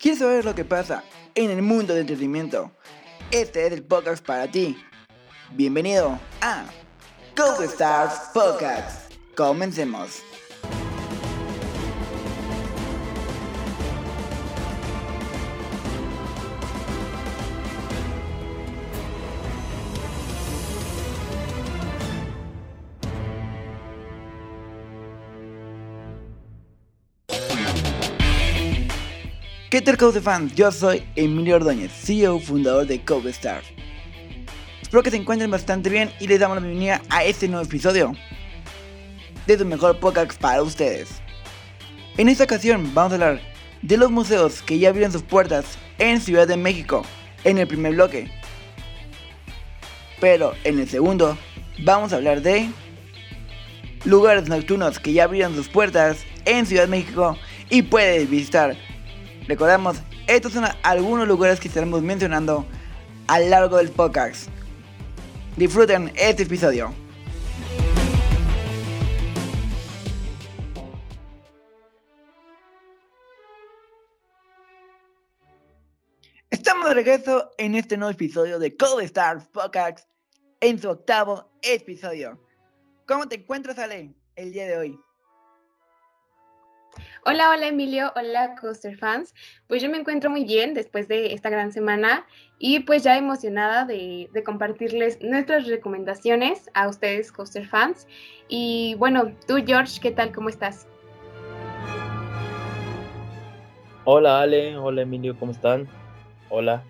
¿Quieres saber lo que pasa en el mundo del entretenimiento? Este es el podcast para ti. Bienvenido a Go Stars Podcast. Comencemos. ¿Qué tal Code fans? Yo soy Emilio Ordóñez, CEO fundador de Code. Espero que se encuentren bastante bien y les damos la bienvenida a este nuevo episodio de su mejor podcast para ustedes. En esta ocasión vamos a hablar de los museos que ya abrieron sus puertas en Ciudad de México en el primer bloque. Pero en el segundo vamos a hablar de lugares nocturnos que ya abrieron sus puertas en Ciudad de México y puedes visitar Recordemos, estos son algunos lugares que estaremos mencionando a lo largo del podcast. Disfruten este episodio. Estamos de regreso en este nuevo episodio de Code Stars Podcast en su octavo episodio. ¿Cómo te encuentras, Ale, el día de hoy? Hola, hola Emilio, hola Coaster fans. Pues yo me encuentro muy bien después de esta gran semana y pues ya emocionada de, compartirles nuestras recomendaciones a ustedes Coaster fans. Y bueno, tú George, ¿qué tal? ¿Cómo estás? Hola Ale, hola Emilio, ¿cómo están? Hola,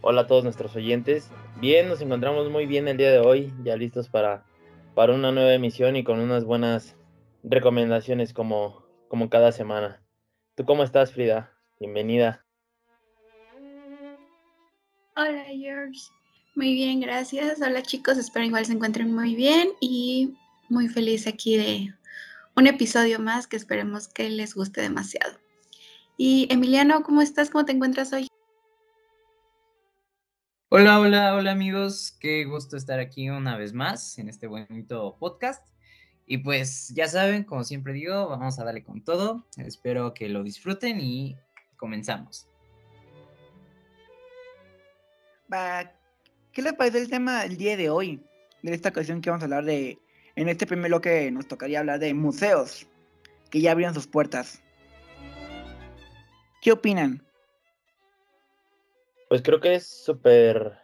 hola a todos nuestros oyentes. Bien, nos encontramos muy bien el día de hoy, ya listos para, para una nueva emisión y con unas buenas recomendaciones como como cada semana. ¿Tú cómo estás, Frida? Bienvenida. Hola, George. Muy bien, gracias. Hola, chicos. Espero igual se encuentren muy bien y muy feliz aquí de un episodio más que esperemos que les guste demasiado. Y Emiliano, ¿cómo estás? ¿Cómo te encuentras hoy? Hola, hola, hola amigos. Qué gusto estar aquí una vez más en este bonito podcast. Y pues ya saben, como siempre digo, vamos a darle con todo. Espero que lo disfruten y comenzamos. ¿Qué les parece el tema del día de hoy? De esta ocasión que vamos a hablar de, en este primer bloque nos tocaría hablar de museos que ya abrieron sus puertas. ¿Qué opinan? Pues creo que es súper,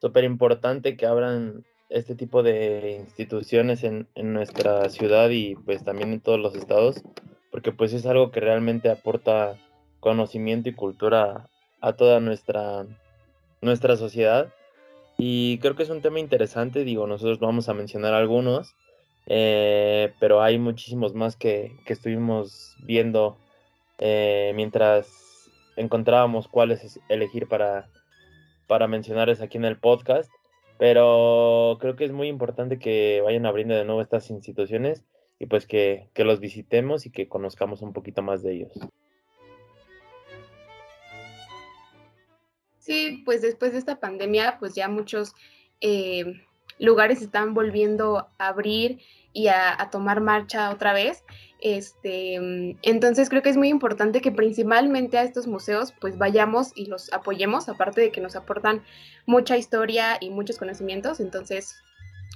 súper importante que abran este tipo de instituciones en, nuestra ciudad y pues también en todos los estados, porque pues es algo que realmente aporta conocimiento y cultura a toda nuestra, nuestra sociedad. Y creo que es un tema interesante, digo, nosotros vamos a mencionar algunos, eh, pero hay muchísimos más que, estuvimos viendo eh, mientras encontrábamos cuáles elegir para, para mencionarles aquí en el podcast. Pero creo que es muy importante que vayan abriendo de nuevo estas instituciones y pues que, los visitemos y que conozcamos un poquito más de ellos. Sí, pues después de esta pandemia, pues ya muchos eh, lugares están volviendo a abrir y a, tomar marcha otra vez. Este, mm, entonces creo que es muy importante que principalmente a estos museos pues vayamos y los apoyemos, aparte de que nos aportan mucha historia y muchos conocimientos, entonces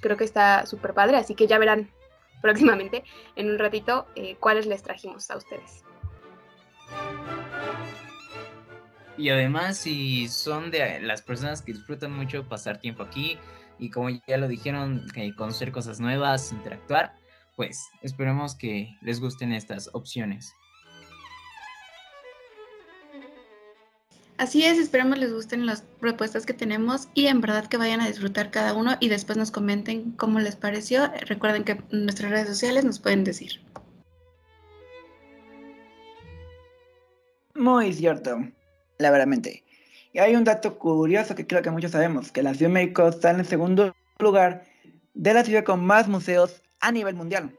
creo que está súper padre, así que ya verán próximamente en un ratito eh, cuáles les trajimos a ustedes. Y además, si son de las personas que disfrutan mucho pasar tiempo aquí y como ya lo dijeron, conocer cosas nuevas, interactuar, pues esperemos que les gusten estas opciones. Así es, esperamos les gusten las propuestas que tenemos y en verdad que vayan a disfrutar cada uno y después nos comenten cómo les pareció. Recuerden que en nuestras redes sociales nos pueden decir. Muy cierto, la veramente. Y hay un dato curioso que creo que muchos sabemos, que la Ciudad de México está en el segundo lugar de la ciudad con más museos a nivel mundial.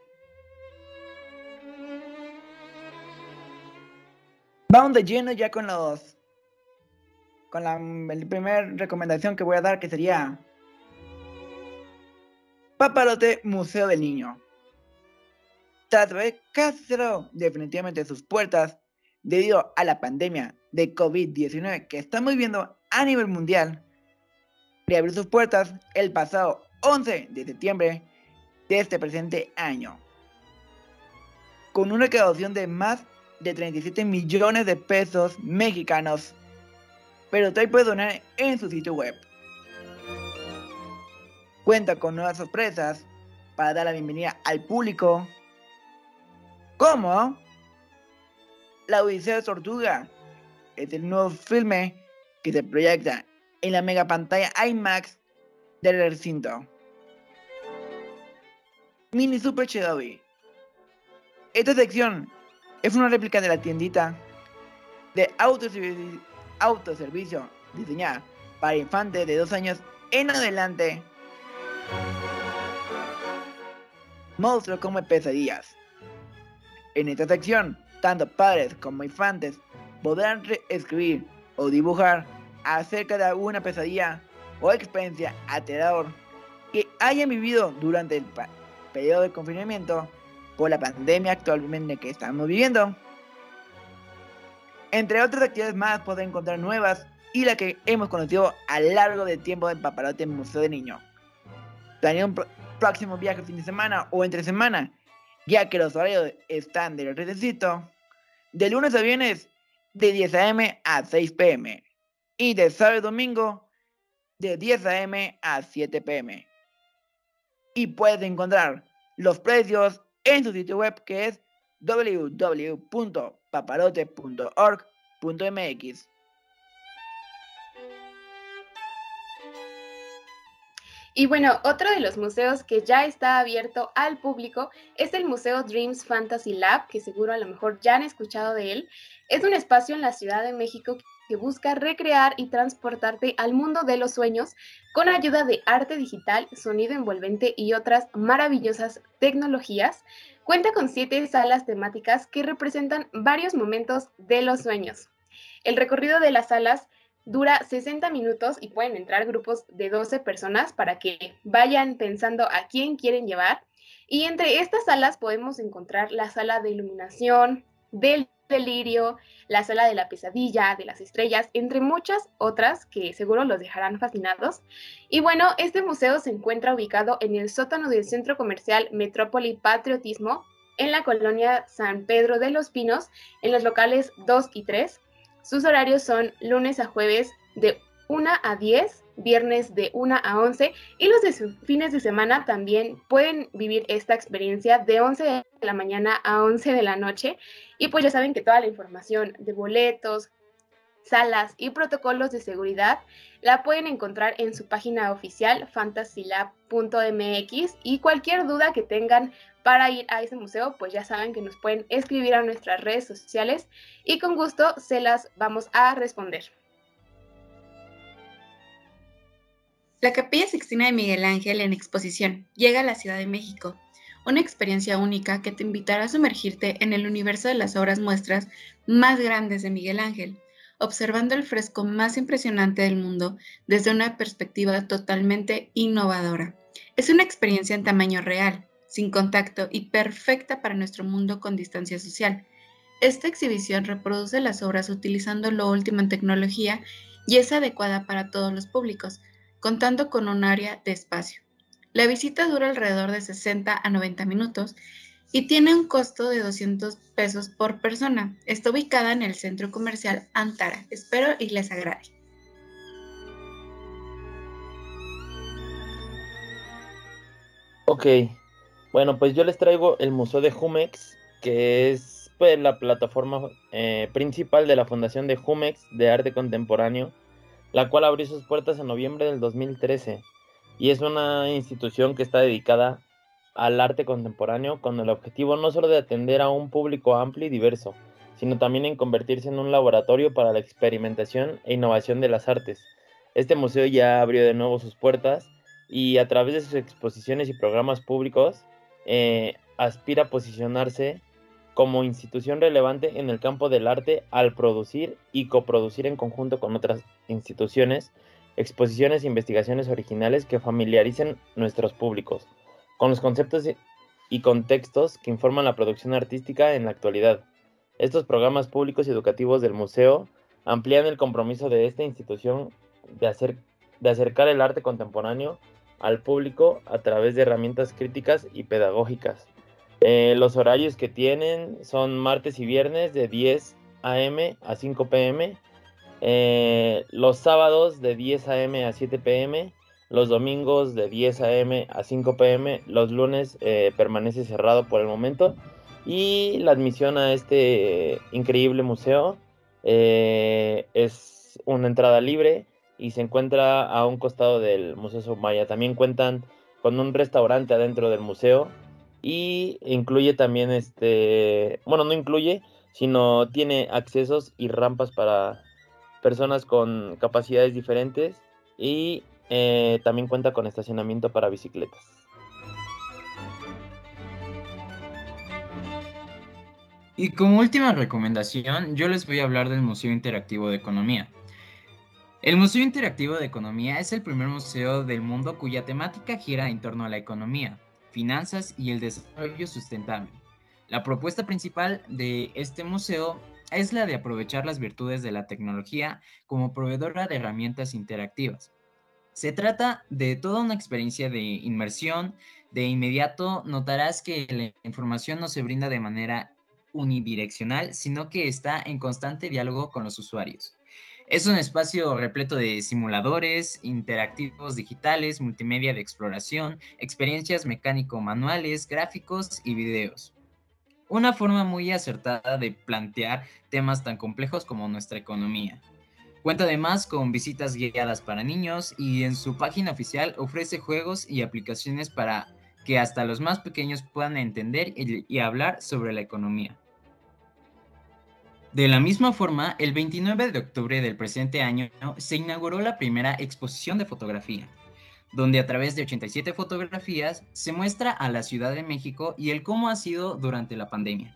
Vamos de lleno ya con los. Con la, primera recomendación que voy a dar, que sería. Papalote Museo del Niño. Tras ver casi definitivamente sus puertas, debido a la pandemia de COVID-19 que estamos viviendo a nivel mundial, reabrió sus puertas el pasado 11 de septiembre de este presente año, con una recaudación de más de 37 millones de pesos mexicanos, pero todavía puede donar en su sitio web. Cuenta con nuevas sorpresas para dar la bienvenida al público, como La Odisea de Tortuga, es el nuevo filme que se proyecta en la mega pantalla IMAX del recinto. Mini Super Shadowy. Esta sección es una réplica de la tiendita de autoservicio, autoservicio diseñada para infantes de dos años en adelante. Monstruo come pesadillas. En esta sección, tanto padres como infantes podrán escribir o dibujar acerca de alguna pesadilla o experiencia aterrador que hayan vivido durante el periodo de confinamiento por la pandemia actualmente que estamos viviendo. Entre otras actividades más podrán encontrar nuevas y la que hemos conocido a lo largo del tiempo del Paparote Museo de Niño. Planea un próximo viaje fin de semana o entre semana, ya que los horarios están del recesito, de lunes a viernes de 10 a.m. a 6 p.m. y de sábado y domingo de 10 a.m. a 7 p.m. Y puedes encontrar los precios en su sitio web que es www.paparote.org.mx. Y bueno, otro de los museos que ya está abierto al público es el Museo Dreams Fantasy Lab, que seguro a lo mejor ya han escuchado de él. Es un espacio en la Ciudad de México que busca recrear y transportarte al mundo de los sueños con ayuda de arte digital, sonido envolvente y otras maravillosas tecnologías. Cuenta con siete salas temáticas que representan varios momentos de los sueños. El recorrido de las salas dura 60 minutos y pueden entrar grupos de 12 personas para que vayan pensando a quién quieren llevar. Y entre estas salas podemos encontrar la sala de iluminación, del delirio, la sala de la pesadilla, de las estrellas, entre muchas otras que seguro los dejarán fascinados. Y bueno, este museo se encuentra ubicado en el sótano del centro comercial Metrópoli Patriotismo, en la colonia San Pedro de los Pinos, en los locales 2 y 3. Sus horarios son lunes a jueves de 1 a 10, viernes de 1 a 11 y los de fines de semana también pueden vivir esta experiencia de 11 de la mañana a 11 de la noche. Y pues ya saben que toda la información de boletos, salas y protocolos de seguridad la pueden encontrar en su página oficial fantasylab.mx y cualquier duda que tengan para ir a ese museo, pues ya saben que nos pueden escribir a nuestras redes sociales y con gusto se las vamos a responder. La Capilla Sixtina de Miguel Ángel en exposición llega a la Ciudad de México, una experiencia única que te invitará a sumergirte en el universo de las obras muestras más grandes de Miguel Ángel, observando el fresco más impresionante del mundo desde una perspectiva totalmente innovadora. Es una experiencia en tamaño real, sin contacto y perfecta para nuestro mundo con distancia social. Esta exhibición reproduce las obras utilizando lo último en tecnología y es adecuada para todos los públicos, contando con un área de espacio. La visita dura alrededor de 60 a 90 minutos y tiene un costo de 200 pesos por persona. Está ubicada en el centro comercial Antara. Espero y les agrade. Ok, bueno, pues yo les traigo el Museo de Jumex, que es pues, la plataforma eh, principal de la Fundación de Jumex de Arte Contemporáneo, la cual abrió sus puertas en noviembre del 2013 y es una institución que está dedicada al arte contemporáneo con el objetivo no solo de atender a un público amplio y diverso, sino también en convertirse en un laboratorio para la experimentación e innovación de las artes. Este museo ya abrió de nuevo sus puertas y a través de sus exposiciones y programas públicos eh, aspira a posicionarse como institución relevante en el campo del arte al producir y coproducir en conjunto con otras instituciones exposiciones e investigaciones originales que familiaricen nuestros públicos con los conceptos y contextos que informan la producción artística en la actualidad. Estos programas públicos y educativos del museo amplían el compromiso de esta institución de, hacer, de acercar el arte contemporáneo al público a través de herramientas críticas y pedagógicas. Eh, los horarios que tienen son martes y viernes de 10 a.m. a 5 p.m. Eh, los sábados de 10 a.m. a 7 p.m. Los domingos de 10 a.m. a 5 p.m. Los lunes eh, permanece cerrado por el momento. Y la admisión a este increíble museo es una entrada libre y se encuentra a un costado del Museo Sumaya. También cuentan con un restaurante adentro del museo y incluye también este, bueno, no incluye, sino tiene accesos y rampas para personas con capacidades diferentes y eh, también cuenta con estacionamiento para bicicletas. Y como última recomendación, yo les voy a hablar del Museo Interactivo de Economía. El Museo Interactivo de Economía es el primer museo del mundo cuya temática gira en torno a la economía, finanzas y el desarrollo sustentable. La propuesta principal de este museo es la de aprovechar las virtudes de la tecnología como proveedora de herramientas interactivas. Se trata de toda una experiencia de inmersión. De inmediato notarás que la información no se brinda de manera unidireccional, sino que está en constante diálogo con los usuarios. Es un espacio repleto de simuladores, interactivos digitales, multimedia de exploración, experiencias mecánico-manuales, gráficos y videos. Una forma muy acertada de plantear temas tan complejos como nuestra economía. Cuenta además con visitas guiadas para niños y en su página oficial ofrece juegos y aplicaciones para que hasta los más pequeños puedan entender y, hablar sobre la economía. De la misma forma, el 29 de octubre del presente año se inauguró la primera exposición de fotografía, donde a través de 87 fotografías se muestra a la Ciudad de México y el cómo ha sido durante la pandemia.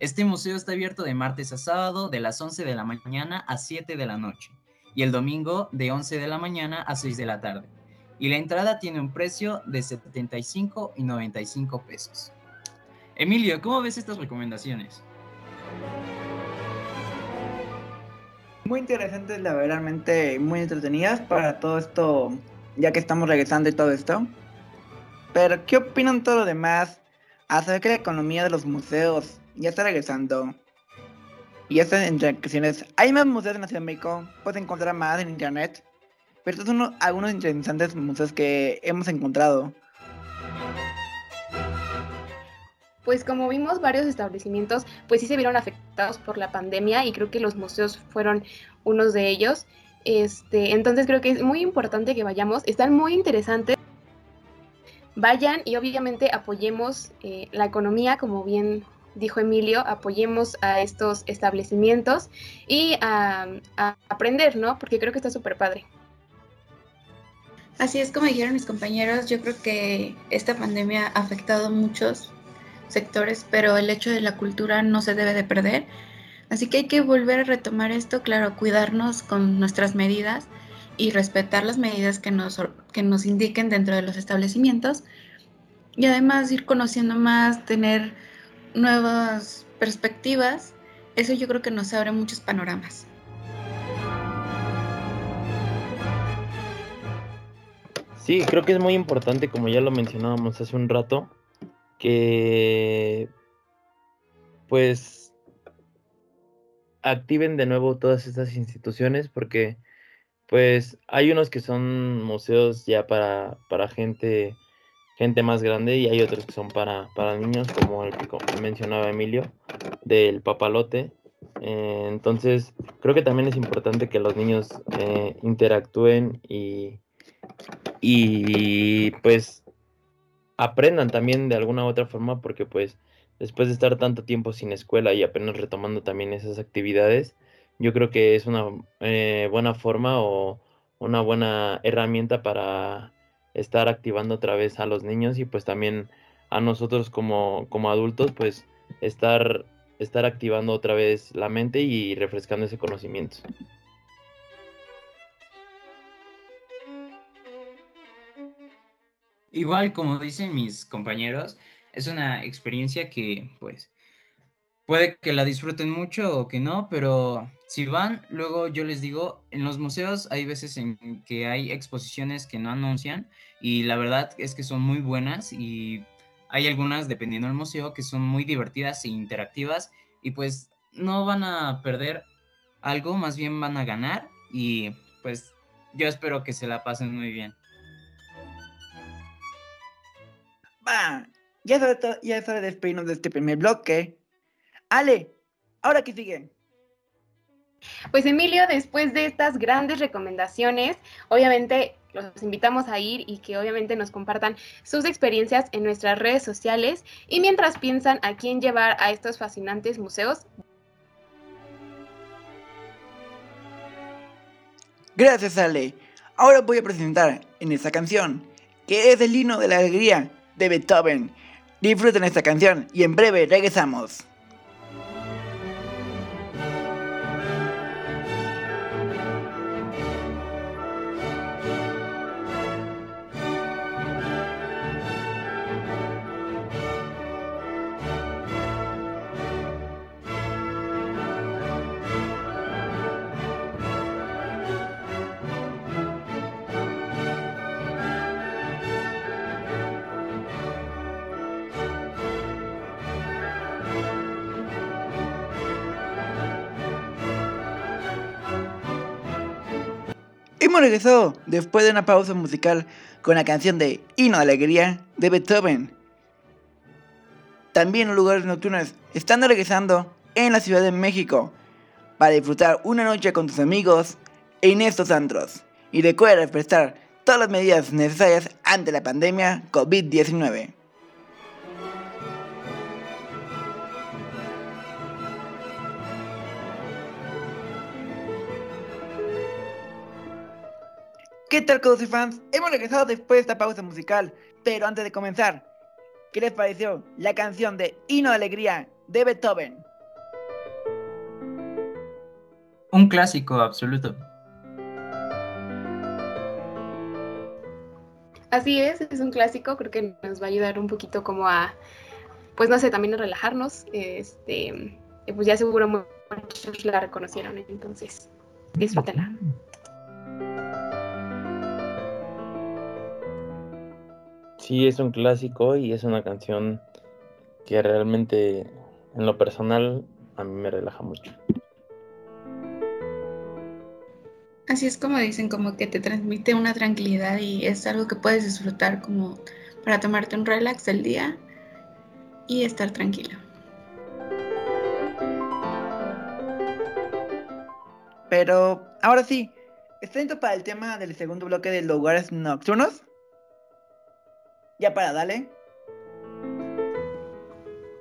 Este museo está abierto de martes a sábado de las 11 de la mañana a 7 de la noche y el domingo de 11 de la mañana a 6 de la tarde. Y la entrada tiene un precio de 75 y 95 pesos. Emilio, ¿cómo ves estas recomendaciones? Muy interesantes, la verdad, muy entretenidas para todo esto, ya que estamos regresando y todo esto. Pero, ¿qué opinan todo lo demás acerca que la economía de los museos ya está regresando? Y estas interacciones, hay más museos en la Ciudad de México, puedes encontrar más en internet. Pero estos son algunos interesantes museos que hemos encontrado. Pues como vimos varios establecimientos, pues sí se vieron afectados por la pandemia y creo que los museos fueron unos de ellos. Este, entonces creo que es muy importante que vayamos, están muy interesantes. Vayan y obviamente apoyemos eh, la economía, como bien dijo Emilio, apoyemos a estos establecimientos y a, a aprender, ¿no? Porque creo que está súper padre. Así es como dijeron mis compañeros, yo creo que esta pandemia ha afectado a muchos sectores, pero el hecho de la cultura no se debe de perder. Así que hay que volver a retomar esto, claro, cuidarnos con nuestras medidas y respetar las medidas que nos, que nos indiquen dentro de los establecimientos. Y además ir conociendo más, tener nuevas perspectivas. Eso yo creo que nos abre muchos panoramas. Sí, creo que es muy importante, como ya lo mencionábamos hace un rato, que pues activen de nuevo todas estas instituciones porque pues hay unos que son museos ya para, para gente gente más grande y hay otros que son para, para niños como el que mencionaba Emilio del papalote. Eh, entonces creo que también es importante que los niños eh, interactúen y, y pues aprendan también de alguna u otra forma, porque pues después de estar tanto tiempo sin escuela y apenas retomando también esas actividades, yo creo que es una eh, buena forma o una buena herramienta para estar activando otra vez a los niños y pues también a nosotros como, como adultos, pues estar, estar activando otra vez la mente y refrescando ese conocimiento. Igual como dicen mis compañeros, es una experiencia que pues puede que la disfruten mucho o que no, pero si van, luego yo les digo, en los museos hay veces en que hay exposiciones que no anuncian y la verdad es que son muy buenas y hay algunas, dependiendo del museo, que son muy divertidas e interactivas y pues no van a perder algo, más bien van a ganar y pues yo espero que se la pasen muy bien. Va, ya es ya de despedirnos de este primer bloque. Ale, ¿ahora qué sigue? Pues Emilio, después de estas grandes recomendaciones, obviamente los invitamos a ir y que obviamente nos compartan sus experiencias en nuestras redes sociales y mientras piensan a quién llevar a estos fascinantes museos. Gracias Ale. Ahora voy a presentar en esta canción, que es el himno de la alegría de Beethoven. Disfruten esta canción y en breve regresamos. Hemos regresado después de una pausa musical con la canción de Hino de Alegría de Beethoven. También los lugares nocturnos están regresando en la Ciudad de México para disfrutar una noche con tus amigos en estos antros. Y recuerda respetar todas las medidas necesarias ante la pandemia COVID-19. ¿Qué tal, y fans? Hemos regresado después de esta pausa musical, pero antes de comenzar, ¿qué les pareció la canción de Hino de Alegría de Beethoven? Un clásico absoluto. Así es, es un clásico, creo que nos va a ayudar un poquito como a, pues no sé, también a relajarnos. Este, pues ya seguro muchos la reconocieron, entonces disfrútenla. Sí, es un clásico y es una canción que realmente, en lo personal, a mí me relaja mucho. Así es como dicen, como que te transmite una tranquilidad y es algo que puedes disfrutar como para tomarte un relax del día y estar tranquilo. Pero ahora sí, ¿está listo para el tema del segundo bloque de lugares nocturnos? ¿Ya para, dale?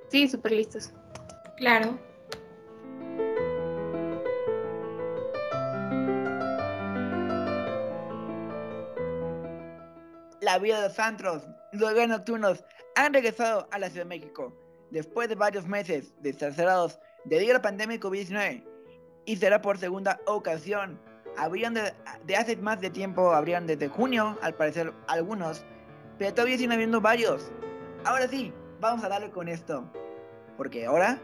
Sí, súper listos. Claro. La vida de los antros, los nocturnos, han regresado a la Ciudad de México después de varios meses de estar cerrados debido a la pandemia de COVID-19 y será por segunda ocasión. Habrían de, de hace más de tiempo, habrían desde junio, al parecer algunos, pero todavía siguen habiendo varios. Ahora sí, vamos a darle con esto. Porque ahora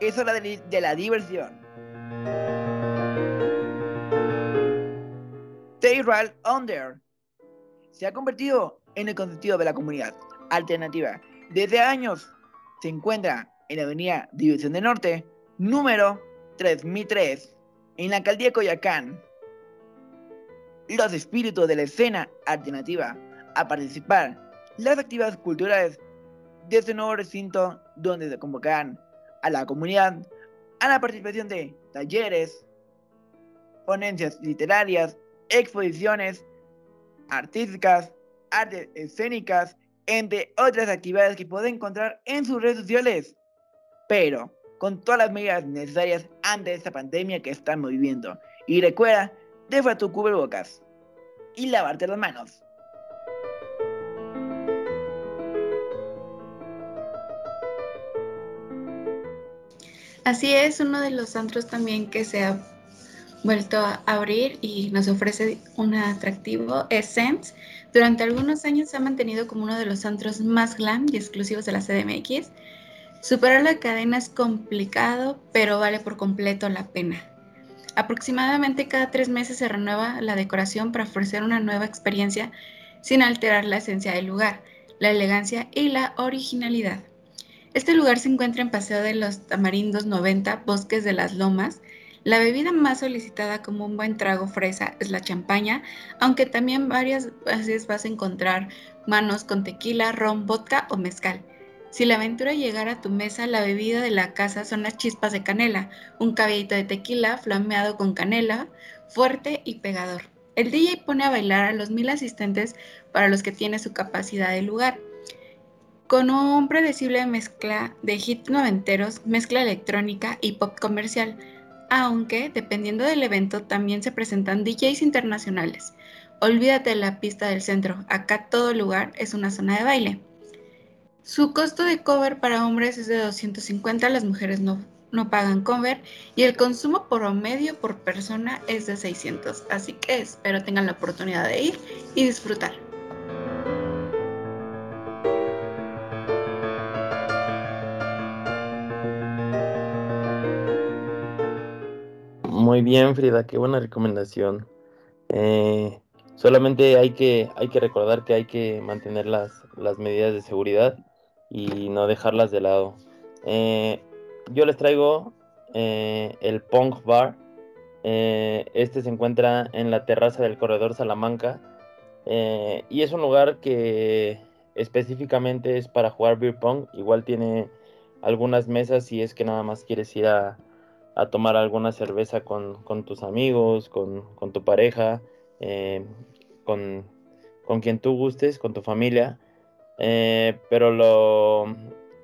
es hora de, la diversión. Tayral Under se ha convertido en el consentido de la comunidad alternativa. Desde años se encuentra en la avenida División del Norte, número 3003, en la alcaldía de Coyacán. Los espíritus de la escena alternativa a participar las actividades culturales de este nuevo recinto donde se convocarán a la comunidad a la participación de talleres, ponencias literarias, exposiciones artísticas, artes escénicas, entre otras actividades que pueden encontrar en sus redes sociales. Pero con todas las medidas necesarias ante esta pandemia que estamos viviendo. Y recuerda, deja tu cubrebocas y lavarte las manos. Así es, uno de los antros también que se ha vuelto a abrir y nos ofrece un atractivo es Sense. Durante algunos años se ha mantenido como uno de los antros más glam y exclusivos de la CDMX. Superar la cadena es complicado, pero vale por completo la pena. Aproximadamente cada tres meses se renueva la decoración para ofrecer una nueva experiencia sin alterar la esencia del lugar, la elegancia y la originalidad. Este lugar se encuentra en Paseo de los Tamarindos 90, Bosques de las Lomas. La bebida más solicitada como un buen trago fresa es la champaña, aunque también varias veces vas a encontrar manos con tequila, ron, vodka o mezcal. Si la aventura llegara a tu mesa, la bebida de la casa son las chispas de canela, un cabellito de tequila flameado con canela, fuerte y pegador. El DJ pone a bailar a los mil asistentes para los que tiene su capacidad de lugar. Con un predecible mezcla de hits noventeros, mezcla electrónica y pop comercial, aunque dependiendo del evento también se presentan DJs internacionales. Olvídate de la pista del centro, acá todo lugar es una zona de baile. Su costo de cover para hombres es de 250, las mujeres no, no pagan cover y el consumo promedio por persona es de 600, así que espero tengan la oportunidad de ir y disfrutar. Muy bien, Frida, qué buena recomendación. Eh, solamente hay que, hay que recordar que hay que mantener las, las medidas de seguridad y no dejarlas de lado. Eh, yo les traigo eh, el Punk Bar. Este se encuentra en la terraza del corredor Salamanca y es un lugar que específicamente es para jugar beer pong. Igual tiene algunas mesas si es que nada más quieres ir a, tomar alguna cerveza con, tus amigos, con, tu pareja, con, con quien tú gustes, con tu familia. Eh, pero lo,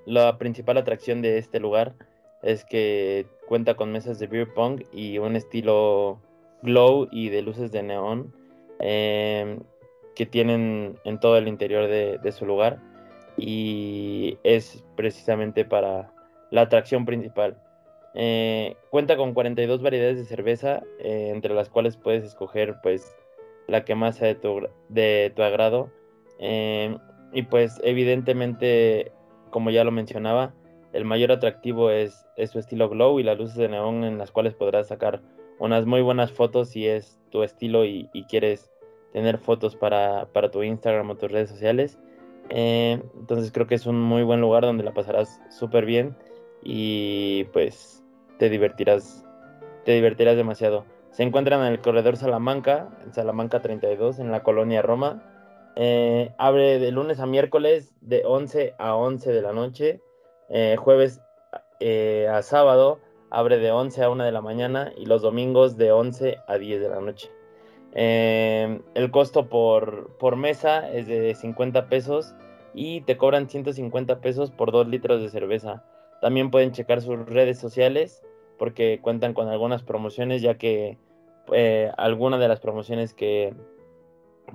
la principal atracción de este lugar es que cuenta con mesas de beer pong y un estilo glow y de luces de neón em, que tienen en todo el interior de, su lugar y es precisamente para la atracción principal. Eh, cuenta con 42 variedades de cerveza, eh, entre las cuales puedes escoger pues la que más sea de tu, de tu agrado. Em, y pues evidentemente, como ya lo mencionaba, el mayor atractivo es, su estilo glow y las luces de neón en las cuales podrás sacar unas muy buenas fotos si es tu estilo y, quieres tener fotos para, tu Instagram o tus redes sociales. Eh, entonces creo que es un muy buen lugar donde la pasarás súper bien y pues te divertirás, te divertirás demasiado. Se encuentran en el corredor Salamanca, en Salamanca 32, en la colonia Roma. Eh, abre de lunes a miércoles de 11 a 11 de la noche. Eh, jueves eh, a sábado abre de 11 a 1 de la mañana y los domingos de 11 a 10 de la noche. el costo por, por, mesa es de 50 pesos y te cobran 150 pesos por 2 litros de cerveza. También pueden checar sus redes sociales porque cuentan con algunas promociones ya que algunas de las promociones que,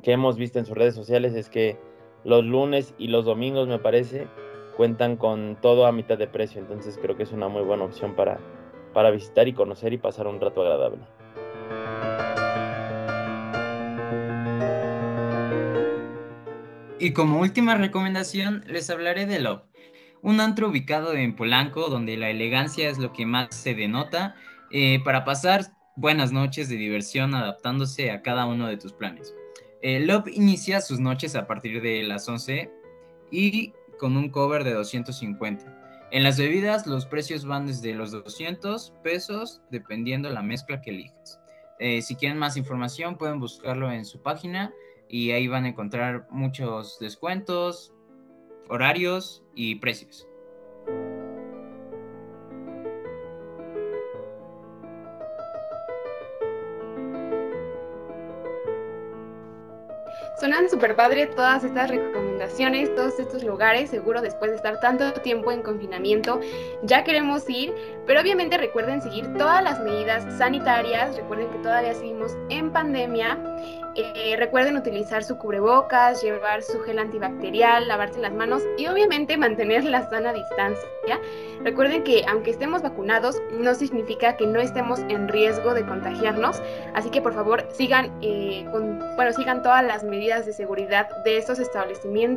que hemos visto en sus redes sociales es que los lunes y los domingos, me parece, cuentan con todo a mitad de precio. Entonces creo que es una muy buena opción para, para visitar y conocer y pasar un rato agradable. Y como última recomendación, les hablaré de Love, un antro ubicado en Polanco donde la elegancia es lo que más se denota eh, para pasar buenas noches de diversión adaptándose a cada uno de tus planes. Eh, Love inicia sus noches a partir de las 11 y con un cover de 250. En las bebidas los precios van desde los 200 pesos dependiendo la mezcla que elijas. Eh, si quieren más información pueden buscarlo en su página y ahí van a encontrar muchos descuentos, horarios y precios. Sonan súper padre todas estas recomendaciones, todos estos lugares, seguro después de estar tanto tiempo en confinamiento, ya queremos ir, pero obviamente recuerden seguir todas las medidas sanitarias, recuerden que todavía seguimos en pandemia, eh, recuerden utilizar su cubrebocas, llevar su gel antibacterial, lavarse las manos y obviamente mantener la sana distancia. Recuerden que aunque estemos vacunados, no significa que no estemos en riesgo de contagiarnos, así que por favor sigan, eh, bueno, sigan todas las medidas de seguridad de estos establecimientos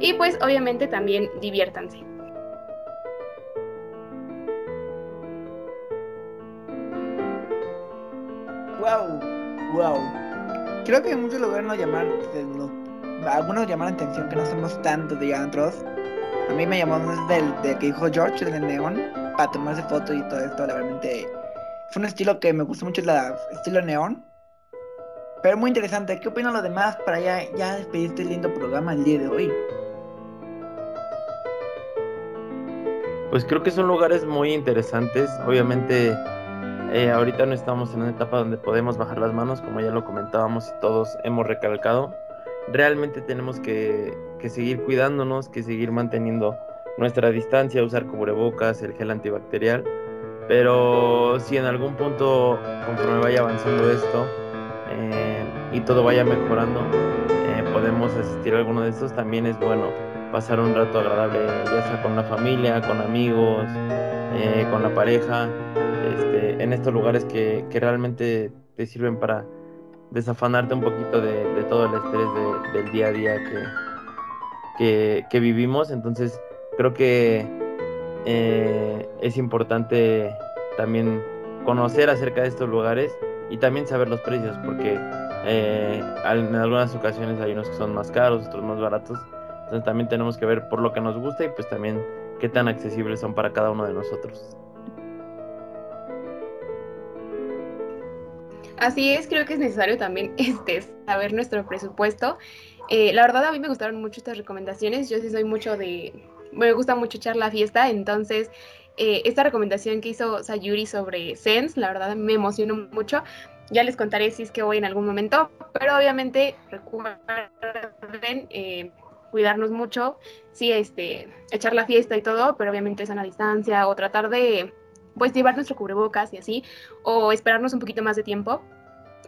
y pues obviamente también diviértanse. Wow, wow. Creo que en muchos lugares nos llamaron, eh, algunos llamaron la atención que no somos tantos de antros. A mí me llamó desde el que dijo George, el neón, para tomarse fotos y todo esto, la verdad. Fue un estilo que me gustó mucho, el estilo neón. Pero muy interesante, ¿qué opinan los demás para ya, ya despedir este lindo programa el día de hoy? Pues creo que son lugares muy interesantes, obviamente eh, ahorita no estamos en una etapa donde podemos bajar las manos, como ya lo comentábamos y todos hemos recalcado. Realmente tenemos que, seguir cuidándonos, que seguir manteniendo nuestra distancia, usar cubrebocas, el gel antibacterial. Pero si en algún punto, conforme vaya avanzando esto eh, y todo vaya mejorando, eh, podemos asistir a alguno de estos, también es bueno pasar un rato agradable, ya sea con la familia, con amigos, con la pareja. Este, en estos lugares que, realmente te sirven para desafanarte un poquito de, todo el estrés del día a día que, que, vivimos. Entonces creo que eh, es importante también conocer acerca de estos lugares y también saber los precios, porque eh, en algunas ocasiones hay unos que son más caros, otros más baratos. Entonces también tenemos que ver por lo que nos gusta y pues también qué tan accesibles son para cada uno de nosotros. Así es, creo que es necesario también este, saber nuestro presupuesto. Eh, la verdad a mí me gustaron mucho estas recomendaciones, yo sí soy mucho de, me gusta mucho echar la fiesta, entonces eh, esta recomendación que hizo Sayuri sobre Sense, la verdad me emocionó mucho. Ya les contaré si es que voy en algún momento, pero obviamente recuerden eh, cuidarnos mucho, sí, este, echar la fiesta y todo, pero obviamente es a la distancia o tratar de pues llevar nuestro cubrebocas y así, o esperarnos un poquito más de tiempo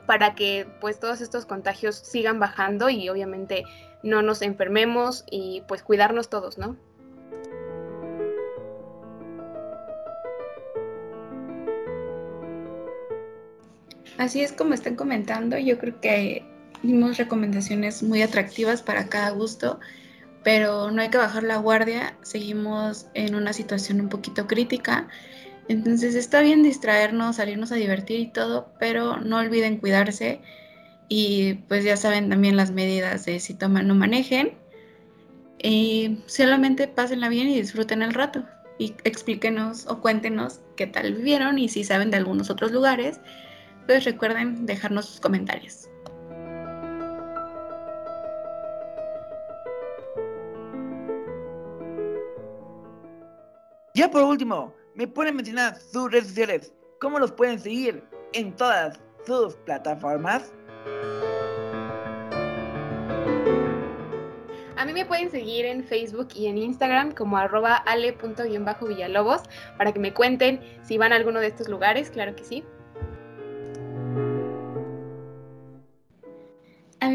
para que pues todos estos contagios sigan bajando y obviamente no nos enfermemos y pues cuidarnos todos, ¿no? Así es como están comentando, yo creo que dimos recomendaciones muy atractivas para cada gusto, pero no hay que bajar la guardia, seguimos en una situación un poquito crítica entonces está bien distraernos, salirnos a divertir y todo, pero no olviden cuidarse y pues ya saben también las medidas de si toman o manejen. Y solamente pásenla bien y disfruten el rato y explíquenos o cuéntenos qué tal vivieron y si saben de algunos otros lugares, pues recuerden dejarnos sus comentarios. Ya por último, ¿Me pueden mencionar sus redes sociales? ¿Cómo los pueden seguir en todas sus plataformas? A mí me pueden seguir en Facebook y en Instagram como arroba ale.villalobos para que me cuenten si van a alguno de estos lugares, claro que sí.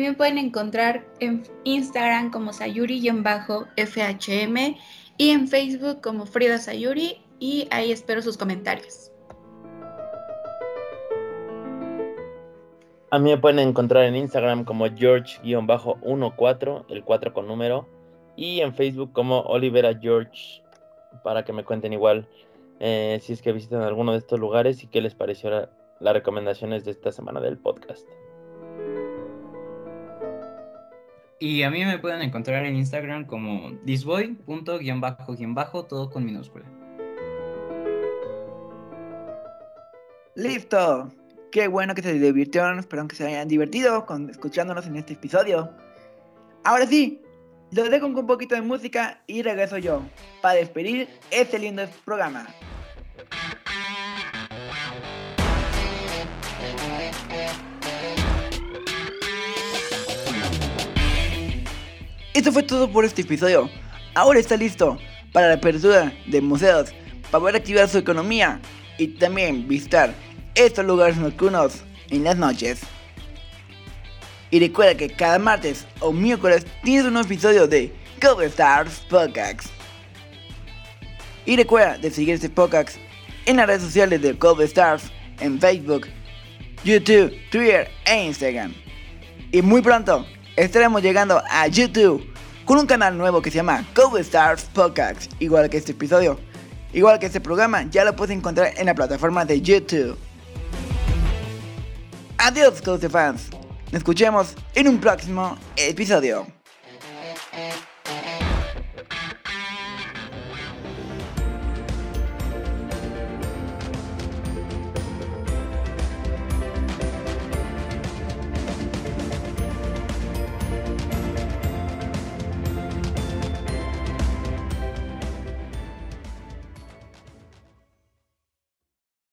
Me pueden encontrar en Instagram como sayuri-fhm y en Facebook como Frida Sayuri y ahí espero sus comentarios. A mí me pueden encontrar en Instagram como George-14, el 4 con número, y en Facebook como Olivera George, para que me cuenten igual eh, si es que visitan alguno de estos lugares y qué les pareció las recomendaciones de esta semana del podcast. Y a mí me pueden encontrar en Instagram como thisboy.bajo, todo con minúscula. Listo. Qué bueno que se divirtieron. Espero que se hayan divertido con, escuchándonos en este episodio. Ahora sí, los dejo con un poquito de música y regreso yo para despedir este lindo programa. Esto fue todo por este episodio. Ahora está listo para la apertura de museos, para poder activar su economía y también visitar estos lugares nocturnos en las noches. Y recuerda que cada martes o miércoles tienes un nuevo episodio de Go Stars. Y recuerda de seguir este podcast en las redes sociales de Stars, en Facebook, YouTube, Twitter e Instagram. Y muy pronto estaremos llegando a YouTube con un canal nuevo que se llama Gold Stars Podcast, igual que este episodio. Igual que este programa, ya lo puedes encontrar en la plataforma de YouTube. Adiós, Coast fans. Nos escuchemos en un próximo episodio.